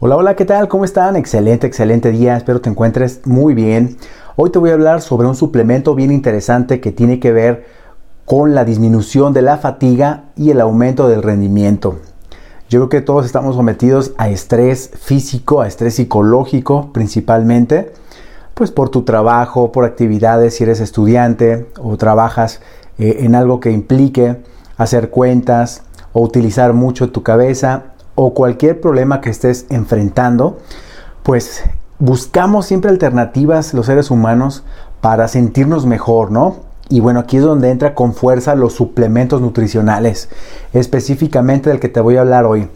Hola, hola, ¿qué tal? ¿Cómo están? Excelente, excelente día. Espero te encuentres muy bien. Hoy te voy a hablar sobre un suplemento bien interesante que tiene que ver con la disminución de la fatiga y el aumento del rendimiento. Yo creo que todos estamos sometidos a estrés físico, a estrés psicológico principalmente, pues por tu trabajo, por actividades, si eres estudiante o trabajas eh, en algo que implique hacer cuentas o utilizar mucho tu cabeza o cualquier problema que estés enfrentando, pues buscamos siempre alternativas los seres humanos para sentirnos mejor, ¿no? Y bueno, aquí es donde entra con fuerza los suplementos nutricionales, específicamente del que te voy a hablar hoy.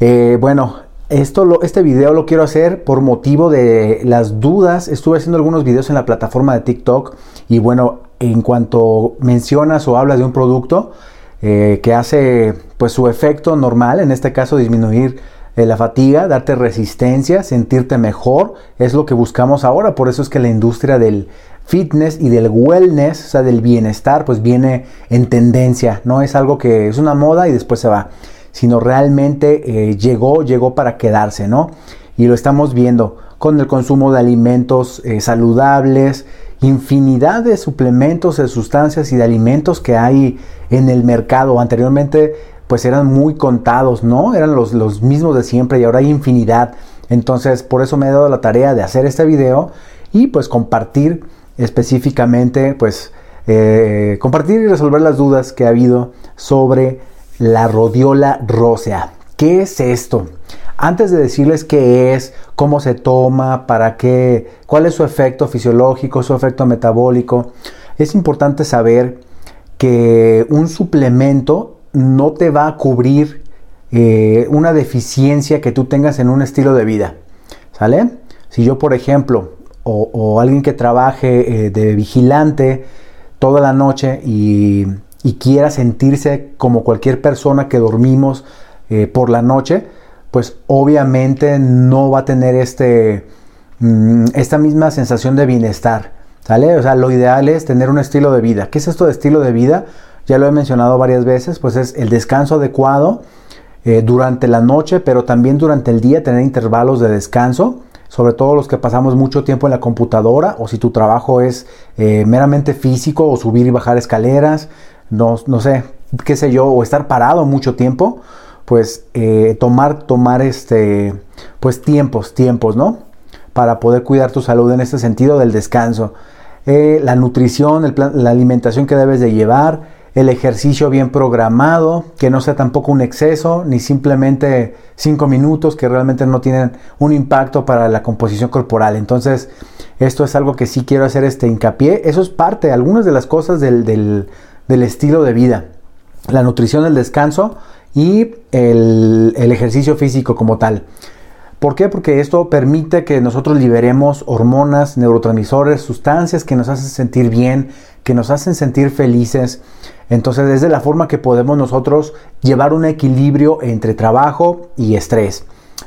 Eh, bueno, esto lo, este video lo quiero hacer por motivo de las dudas. Estuve haciendo algunos videos en la plataforma de TikTok y bueno, en cuanto mencionas o hablas de un producto, eh, que hace pues su efecto normal, en este caso disminuir eh, la fatiga, darte resistencia, sentirte mejor, es lo que buscamos ahora, por eso es que la industria del fitness y del wellness, o sea, del bienestar, pues viene en tendencia, no es algo que es una moda y después se va, sino realmente eh, llegó, llegó para quedarse, ¿no? Y lo estamos viendo con el consumo de alimentos saludables, infinidad de suplementos, de sustancias y de alimentos que hay en el mercado. Anteriormente pues eran muy contados, ¿no? Eran los, los mismos de siempre y ahora hay infinidad. Entonces por eso me he dado la tarea de hacer este video y pues compartir específicamente pues eh, compartir y resolver las dudas que ha habido sobre la rodiola rósea. ¿Qué es esto? Antes de decirles qué es, cómo se toma, para qué, cuál es su efecto fisiológico, su efecto metabólico, es importante saber que un suplemento no te va a cubrir eh, una deficiencia que tú tengas en un estilo de vida. ¿Sale? Si yo, por ejemplo, o, alguien que trabaje eh, de vigilante toda la noche y, quiera sentirse como cualquier persona que dormimos eh, por la noche, pues obviamente no va a tener este, mm, esta misma sensación de bienestar. ¿Sale? O sea, lo ideal es tener un estilo de vida. ¿Qué es esto de estilo de vida? Ya lo he mencionado varias veces, pues es el descanso adecuado eh, durante la noche, pero también durante el día tener intervalos de descanso, sobre todo los que pasamos mucho tiempo en la computadora o si tu trabajo es eh, meramente físico o subir y bajar escaleras, no, no sé, qué sé yo, o estar parado mucho tiempo, pues eh, tomar, tomar este, pues tiempos, tiempos, ¿no? Para poder cuidar tu salud en este sentido del descanso. Eh, la nutrición, la alimentación que debes de llevar, el ejercicio bien programado, que no sea tampoco un exceso, ni simplemente cinco minutos que realmente no tienen un impacto para la composición corporal. Entonces, esto es algo que sí quiero hacer este hincapié. Eso es parte, algunas de las cosas del, del estilo de vida. La nutrición, el descanso y el, ejercicio físico como tal. ¿Por qué? Porque esto permite que nosotros liberemos hormonas, neurotransmisores, sustancias que nos hacen sentir bien, que nos hacen sentir felices. Entonces es de la forma que podemos nosotros llevar un equilibrio entre trabajo y estrés.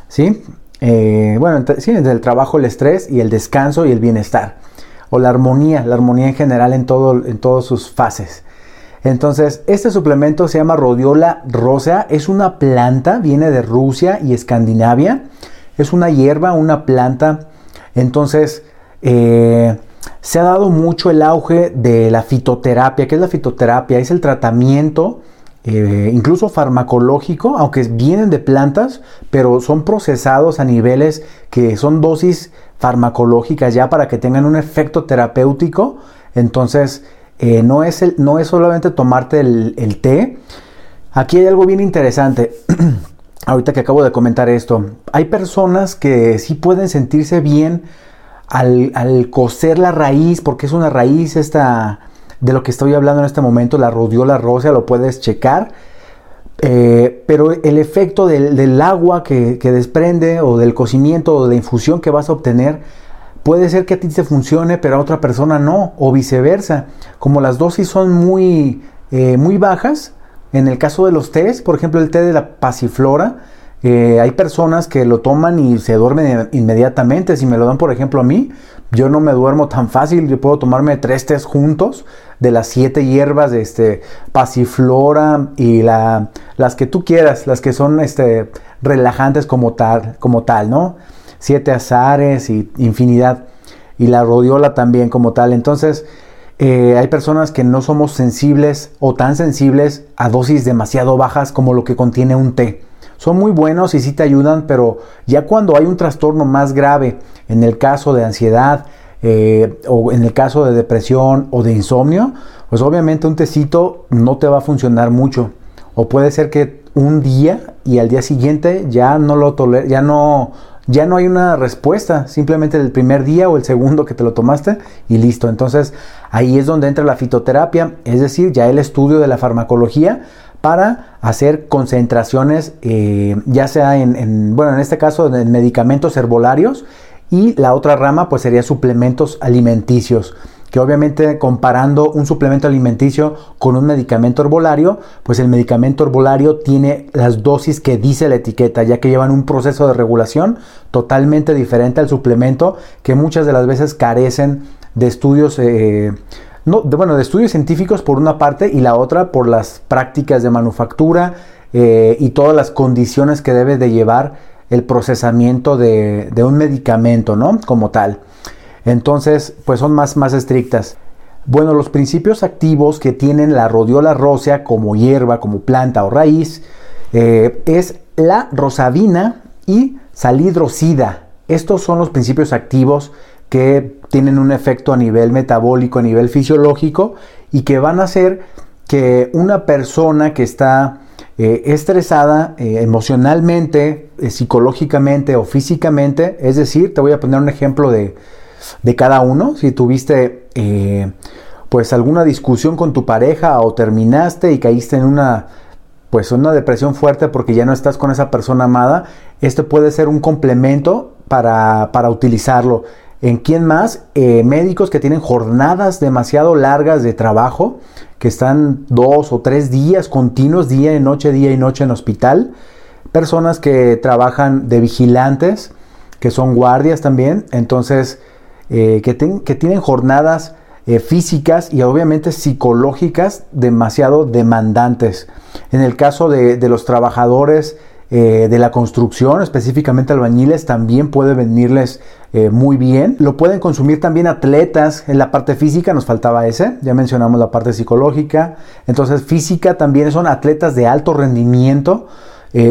¿Sí? Eh, bueno, entre, sí, entre el trabajo, el estrés y el descanso y el bienestar. O la armonía, la armonía en general en, todo, en todas sus fases. Entonces, este suplemento se llama Rhodiola rosea, es una planta, viene de Rusia y Escandinavia, es una hierba, una planta. Entonces, eh, se ha dado mucho el auge de la fitoterapia. ¿Qué es la fitoterapia? Es el tratamiento, eh, incluso farmacológico, aunque vienen de plantas, pero son procesados a niveles que son dosis farmacológicas ya para que tengan un efecto terapéutico. Entonces, eh, no, es no es solamente tomarte el, té. Aquí hay algo bien interesante. Ahorita que acabo de comentar esto. Hay personas que sí pueden sentirse bien al, coser la raíz, porque es una raíz esta de lo que estoy hablando en este momento, la rodiola rosa, lo puedes checar. Eh, pero el efecto del, agua que, que, desprende o del cocimiento o de la infusión que vas a obtener Puede ser que a ti te funcione, pero a otra persona no, o viceversa. Como las dosis son muy, eh, muy bajas, en el caso de los tés, por ejemplo el té de la pasiflora, Eh, hay personas que lo toman y se duermen inmediatamente. Si me lo dan, por ejemplo, a mí, yo no me duermo tan fácil. Yo puedo tomarme tres tés juntos de las siete hierbas, de este, pasiflora y la, las que tú quieras, las que son este, relajantes como tal, como tal, ¿no? Siete azares y infinidad. Y la rodiola también como tal. Entonces, eh, hay personas que no somos sensibles o tan sensibles a dosis demasiado bajas como lo que contiene un té. Son muy buenos y sí te ayudan, pero ya cuando hay un trastorno más grave, en el caso de ansiedad eh, o en el caso de depresión o de insomnio, pues obviamente un tecito no te va a funcionar mucho. O puede ser que un día y al día siguiente ya no lo toler ya no ya no hay una respuesta, simplemente el primer día o el segundo que te lo tomaste y listo. Entonces ahí es donde entra la fitoterapia, es decir, ya el estudio de la farmacología para hacer concentraciones, eh, ya sea en, bueno, en este caso en medicamentos herbolarios y la otra rama pues sería suplementos alimenticios que obviamente comparando un suplemento alimenticio con un medicamento herbolario, pues el medicamento herbolario tiene las dosis que dice la etiqueta, ya que llevan un proceso de regulación totalmente diferente al suplemento que muchas de las veces carecen de estudios eh, no, de, bueno, de estudios científicos por una parte y la otra por las prácticas de manufactura eh, y todas las condiciones que debe de llevar el procesamiento de, un medicamento, ¿no? Como tal. Entonces, pues son más, más estrictas. Bueno, los principios activos que tienen la rodiola rósea como hierba, como planta o raíz, eh, es la rosavina y salidrosida. Estos son los principios activos que tienen un efecto a nivel metabólico, a nivel fisiológico y que van a hacer que una persona que está eh, estresada eh, emocionalmente, psicológicamente o físicamente, es decir, te voy a poner un ejemplo de, de cada uno, si tuviste pues alguna discusión con tu pareja o terminaste y caíste en una pues una depresión fuerte porque ya no estás con esa persona amada, esto puede ser un complemento para, para utilizarlo. ¿En quién más? Eh, médicos que tienen jornadas demasiado largas de trabajo, que están dos o tres días continuos, día y noche, día y noche en hospital. Personas que trabajan de vigilantes, que son guardias también. Entonces, eh, que, tienen jornadas eh, físicas y obviamente psicológicas demasiado demandantes. En el caso de, los trabajadores eh, de la construcción, específicamente albañiles, también puede venirles muy bien. Lo pueden consumir también atletas en la parte física, nos faltaba ese, ya mencionamos la parte psicológica. Entonces física también son atletas de alto rendimiento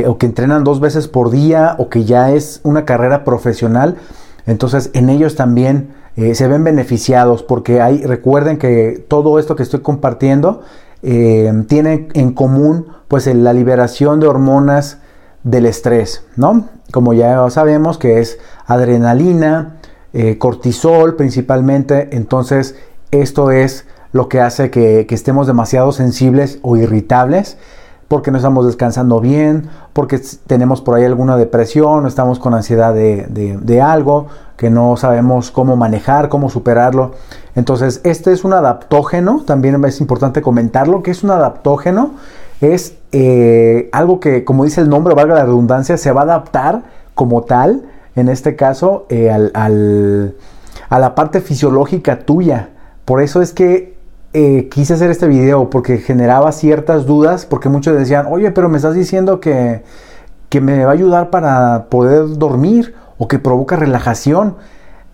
o que entrenan dos veces por día o que ya es una carrera profesional. Entonces en ellos también se ven beneficiados porque hay, recuerden que todo esto que estoy compartiendo tiene en común pues la liberación de hormonas del estrés, ¿no? Como ya sabemos que es adrenalina, eh, cortisol principalmente, entonces esto es lo que hace que, estemos demasiado sensibles o irritables porque no estamos descansando bien, porque tenemos por ahí alguna depresión, estamos con ansiedad de, algo que no sabemos cómo manejar, cómo superarlo. Entonces, este es un adaptógeno, también es importante comentarlo, que es un adaptógeno es eh, algo que, como dice el nombre, valga la redundancia, se va a adaptar como tal, en este caso, eh, a la parte fisiológica tuya. Por eso es que eh, quise hacer este video, porque generaba ciertas dudas, porque muchos decían, oye, pero me estás diciendo que, que me va a ayudar para poder dormir o que provoca relajación.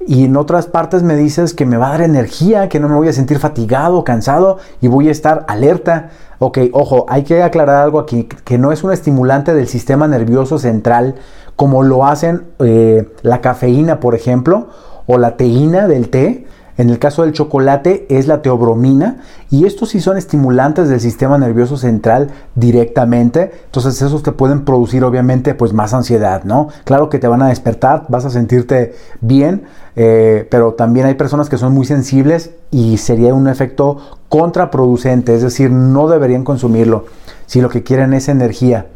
Y en otras partes me dices que me va a dar energía, que no me voy a sentir fatigado, cansado y voy a estar alerta. Ok, ojo, hay que aclarar algo aquí, que no es un estimulante del sistema nervioso central como lo hacen eh, la cafeína, por ejemplo, o la teína del té. En el caso del chocolate es la teobromina y estos sí son estimulantes del sistema nervioso central directamente. Entonces esos te pueden producir obviamente pues más ansiedad, ¿no? Claro que te van a despertar, vas a sentirte bien, eh, pero también hay personas que son muy sensibles y sería un efecto contraproducente, es decir, no deberían consumirlo si lo que quieren es energía.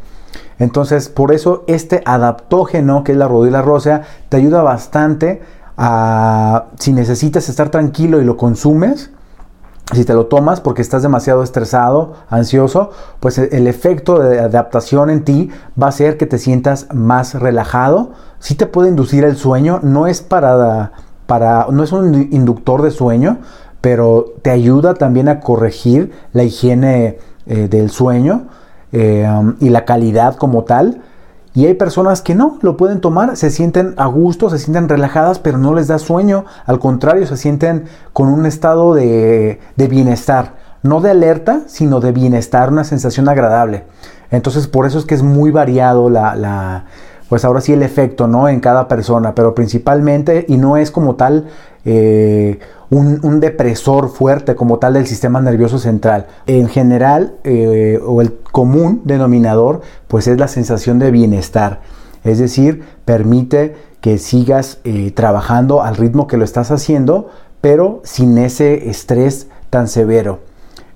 Entonces, por eso este adaptógeno, que es la rodilla rosa, te ayuda bastante a, si necesitas estar tranquilo y lo consumes, si te lo tomas porque estás demasiado estresado, ansioso, pues el efecto de adaptación en ti va a ser que te sientas más relajado. Si te puede inducir el sueño, no es para, para no es un inductor de sueño, pero te ayuda también a corregir la higiene eh, del sueño eh, y la calidad como tal. Y hay personas que no, lo pueden tomar, se sienten a gusto, se sienten relajadas, pero no les da sueño. Al contrario, se sienten con un estado de, bienestar. No de alerta, sino de bienestar, una sensación agradable. Entonces, por eso es que es muy variado la, pues ahora sí el efecto, ¿no? En cada persona, pero principalmente, y no es como tal eh, un, depresor fuerte como tal del sistema nervioso central. En general, eh, o el común denominador, pues es la sensación de bienestar. Es decir, permite que sigas eh, trabajando al ritmo que lo estás haciendo, pero sin ese estrés tan severo.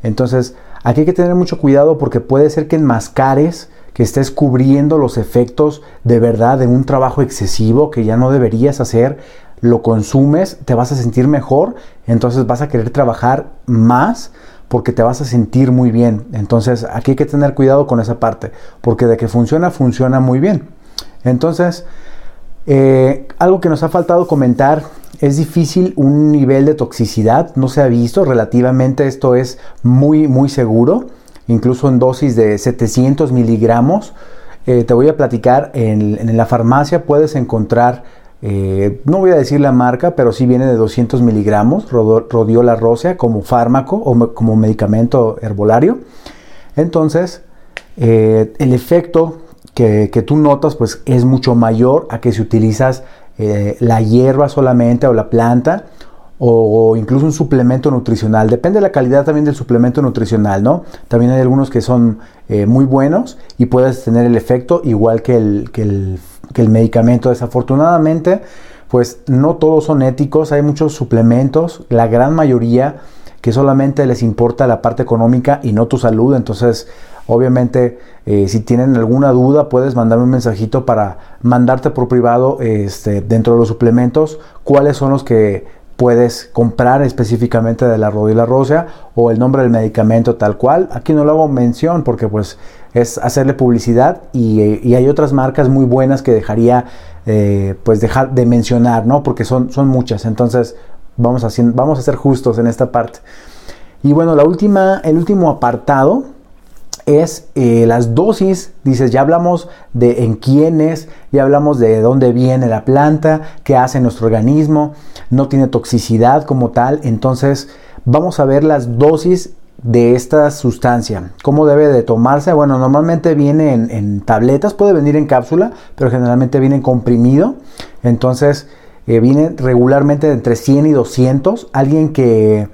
Entonces, aquí hay que tener mucho cuidado porque puede ser que enmascares que estés cubriendo los efectos de verdad de un trabajo excesivo que ya no deberías hacer lo consumes, te vas a sentir mejor, entonces vas a querer trabajar más porque te vas a sentir muy bien. Entonces aquí hay que tener cuidado con esa parte, porque de que funciona, funciona muy bien. Entonces, eh, algo que nos ha faltado comentar, es difícil un nivel de toxicidad, no se ha visto, relativamente esto es muy, muy seguro, incluso en dosis de 700 miligramos. Eh, te voy a platicar, en, en la farmacia puedes encontrar eh, no voy a decir la marca, pero sí viene de 200 miligramos, rodiola rósea, como fármaco o como medicamento herbolario. Entonces, eh, el efecto que, tú notas pues es mucho mayor a que si utilizas eh, la hierba solamente o la planta o incluso un suplemento nutricional. Depende de la calidad también del suplemento nutricional, ¿no? También hay algunos que son muy buenos y puedes tener el efecto igual que el que el medicamento. Desafortunadamente, pues no todos son éticos, hay muchos suplementos, la gran mayoría que solamente les importa la parte económica y no tu salud. Entonces, obviamente, eh, si tienen alguna duda, puedes mandarme un mensajito para mandarte por privado este, dentro de los suplementos cuáles son los que puedes comprar específicamente de la rodilla rosa o el nombre del medicamento tal cual. Aquí no lo hago mención porque pues es hacerle publicidad y, hay otras marcas muy buenas que dejaría eh, pues dejar de mencionar, ¿no? Porque son, son muchas. Entonces vamos a, vamos a ser justos en esta parte. Y bueno, la última, el último apartado es eh, las dosis. Dices, ya hablamos de en quiénes, ya hablamos de dónde viene la planta, qué hace nuestro organismo, no tiene toxicidad como tal. Entonces, vamos a ver las dosis de esta sustancia. ¿Cómo debe de tomarse? Bueno, normalmente viene en, tabletas, puede venir en cápsula, pero generalmente viene en comprimido. Entonces, eh, viene regularmente entre 100 y 200. Alguien que,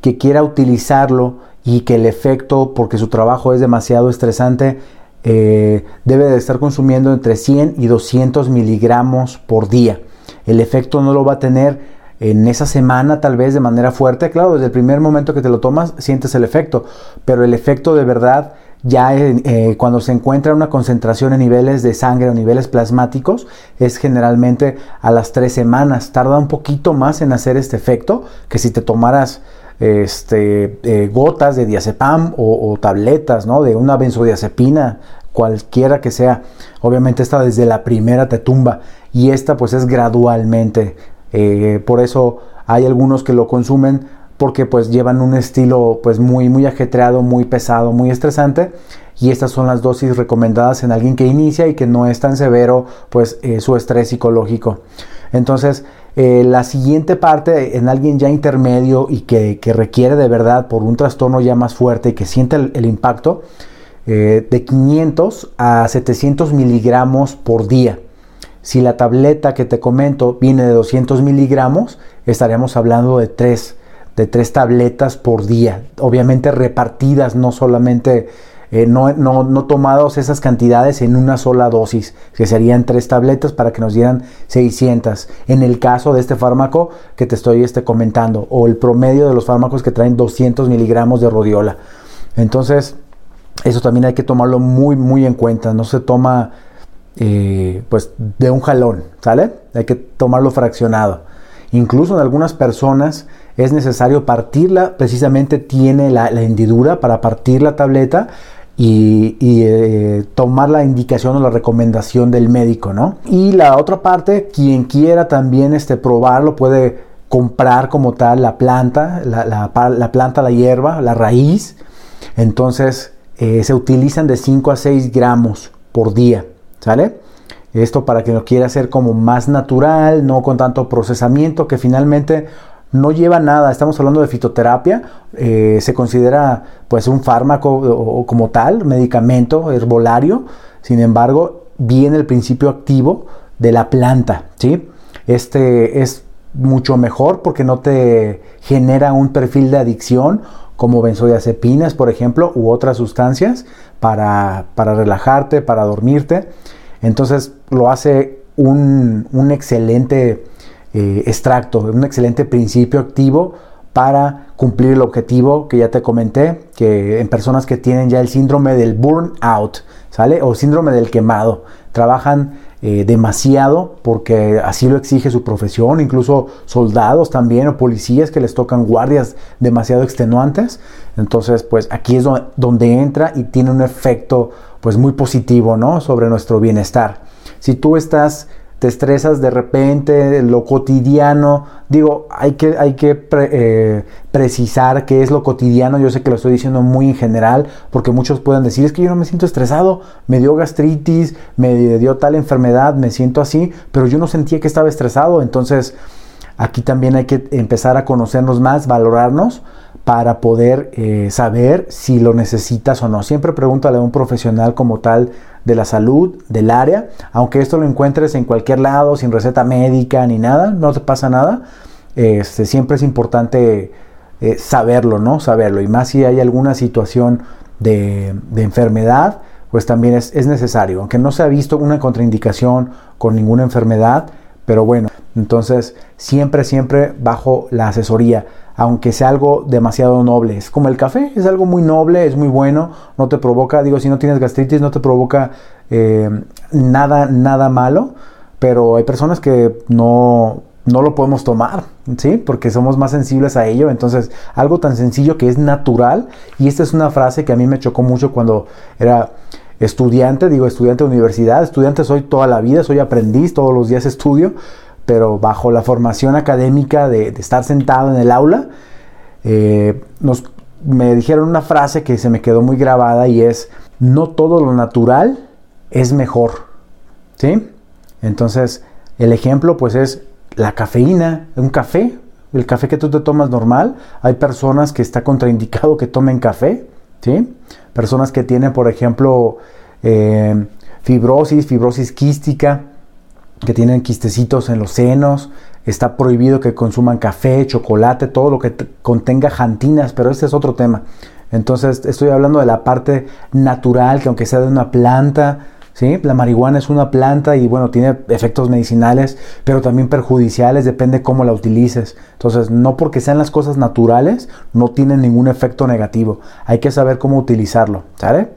que quiera utilizarlo y que el efecto, porque su trabajo es demasiado estresante, eh, debe de estar consumiendo entre 100 y 200 miligramos por día. El efecto no lo va a tener en esa semana tal vez de manera fuerte. Claro, desde el primer momento que te lo tomas sientes el efecto, pero el efecto de verdad ya eh, cuando se encuentra una concentración en niveles de sangre o niveles plasmáticos es generalmente a las tres semanas. Tarda un poquito más en hacer este efecto que si te tomaras este, eh, gotas de diazepam o, tabletas, ¿no? De una benzodiazepina, cualquiera que sea. Obviamente esta desde la primera te tumba y esta pues es gradualmente. Eh, por eso hay algunos que lo consumen porque pues llevan un estilo pues muy muy ajetreado, muy pesado, muy estresante y estas son las dosis recomendadas en alguien que inicia y que no es tan severo pues eh, su estrés psicológico. Entonces eh, la siguiente parte, en alguien ya intermedio y que, requiere de verdad por un trastorno ya más fuerte y que siente el, impacto, eh, de 500 a 700 miligramos por día. Si la tableta que te comento viene de 200 miligramos, estaríamos hablando de 3, de 3 tabletas por día. Obviamente repartidas, no solamente eh, no, no, tomados esas cantidades en una sola dosis, que serían tres tabletas para que nos dieran 600. En el caso de este fármaco que te estoy este, comentando, o el promedio de los fármacos que traen 200 miligramos de rodiola. Entonces, eso también hay que tomarlo muy, muy en cuenta. No se toma eh, pues de un jalón, ¿sale? Hay que tomarlo fraccionado. Incluso en algunas personas es necesario partirla, precisamente tiene la, hendidura para partir la tableta y, eh, tomar la indicación o la recomendación del médico, ¿no? Y la otra parte, quien quiera también este, probarlo puede comprar como tal la planta, la, planta, la hierba, la raíz. Entonces eh, se utilizan de 5 a 6 gramos por día, ¿sale? Esto para que lo quiera hacer como más natural, no con tanto procesamiento, que finalmente no lleva nada. Estamos hablando de fitoterapia, eh, se considera pues un fármaco como tal, medicamento herbolario. Sin embargo, viene el principio activo de la planta, ¿sí? Este es mucho mejor porque no te genera un perfil de adicción como benzodiazepinas, por ejemplo, u otras sustancias para, para relajarte, para dormirte. Entonces lo hace un, excelente eh, extracto, un excelente principio activo para cumplir el objetivo que ya te comenté, que en personas que tienen ya el síndrome del burnout, ¿sale? O síndrome del quemado, trabajan eh, demasiado porque así lo exige su profesión, incluso soldados también o policías que les tocan guardias demasiado extenuantes. Entonces, pues aquí es donde, entra y tiene un efecto pues muy positivo, ¿no? Sobre nuestro bienestar. Si tú estás te estresas de repente, lo cotidiano. Digo, hay que, hay que eh, precisar qué es lo cotidiano. Yo sé que lo estoy diciendo muy en general, porque muchos pueden decir, es que yo no me siento estresado, me dio gastritis, me dio tal enfermedad, me siento así, pero yo no sentía que estaba estresado. Entonces, aquí también hay que empezar a conocernos más, valorarnos para poder eh, saber si lo necesitas o no. Siempre pregúntale a un profesional como tal de la salud, del área, aunque esto lo encuentres en cualquier lado, sin receta médica ni nada, no te pasa nada. Este, siempre es importante eh, saberlo, ¿no? Saberlo. Y más si hay alguna situación de, enfermedad, pues también es, es necesario. Aunque no se ha visto una contraindicación con ninguna enfermedad, pero bueno, entonces siempre, siempre bajo la asesoría aunque sea algo demasiado noble. Es como el café, es algo muy noble, es muy bueno, no te provoca, digo, si no tienes gastritis, no te provoca eh, nada, nada malo, pero hay personas que no, no lo podemos tomar, ¿sí? Porque somos más sensibles a ello. Entonces, algo tan sencillo que es natural, y esta es una frase que a mí me chocó mucho cuando era estudiante, digo, estudiante de universidad, estudiante soy toda la vida, soy aprendiz, todos los días estudio, pero bajo la formación académica de, estar sentado en el aula, eh, nos, me dijeron una frase que se me quedó muy grabada y es, no todo lo natural es mejor. ¿Sí? Entonces, el ejemplo pues es la cafeína, un café, el café que tú te tomas normal, hay personas que está contraindicado que tomen café, ¿sí? Personas que tienen, por ejemplo, eh, fibrosis, fibrosis quística, que tienen quistecitos en los senos, está prohibido que consuman café, chocolate, todo lo que contenga jantinas, pero este es otro tema. Entonces estoy hablando de la parte natural, que aunque sea de una planta, ¿sí? la marihuana es una planta y bueno, tiene efectos medicinales, pero también perjudiciales, depende cómo la utilices. Entonces, no porque sean las cosas naturales, no tienen ningún efecto negativo. Hay que saber cómo utilizarlo, ¿sale?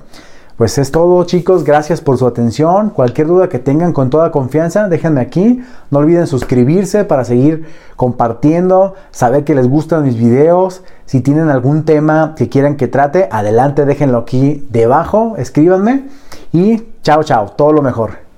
Pues es todo chicos, gracias por su atención. Cualquier duda que tengan con toda confianza, déjenme aquí. No olviden suscribirse para seguir compartiendo, saber que les gustan mis videos. Si tienen algún tema que quieran que trate, adelante, déjenlo aquí debajo, escríbanme. Y chao, chao, todo lo mejor.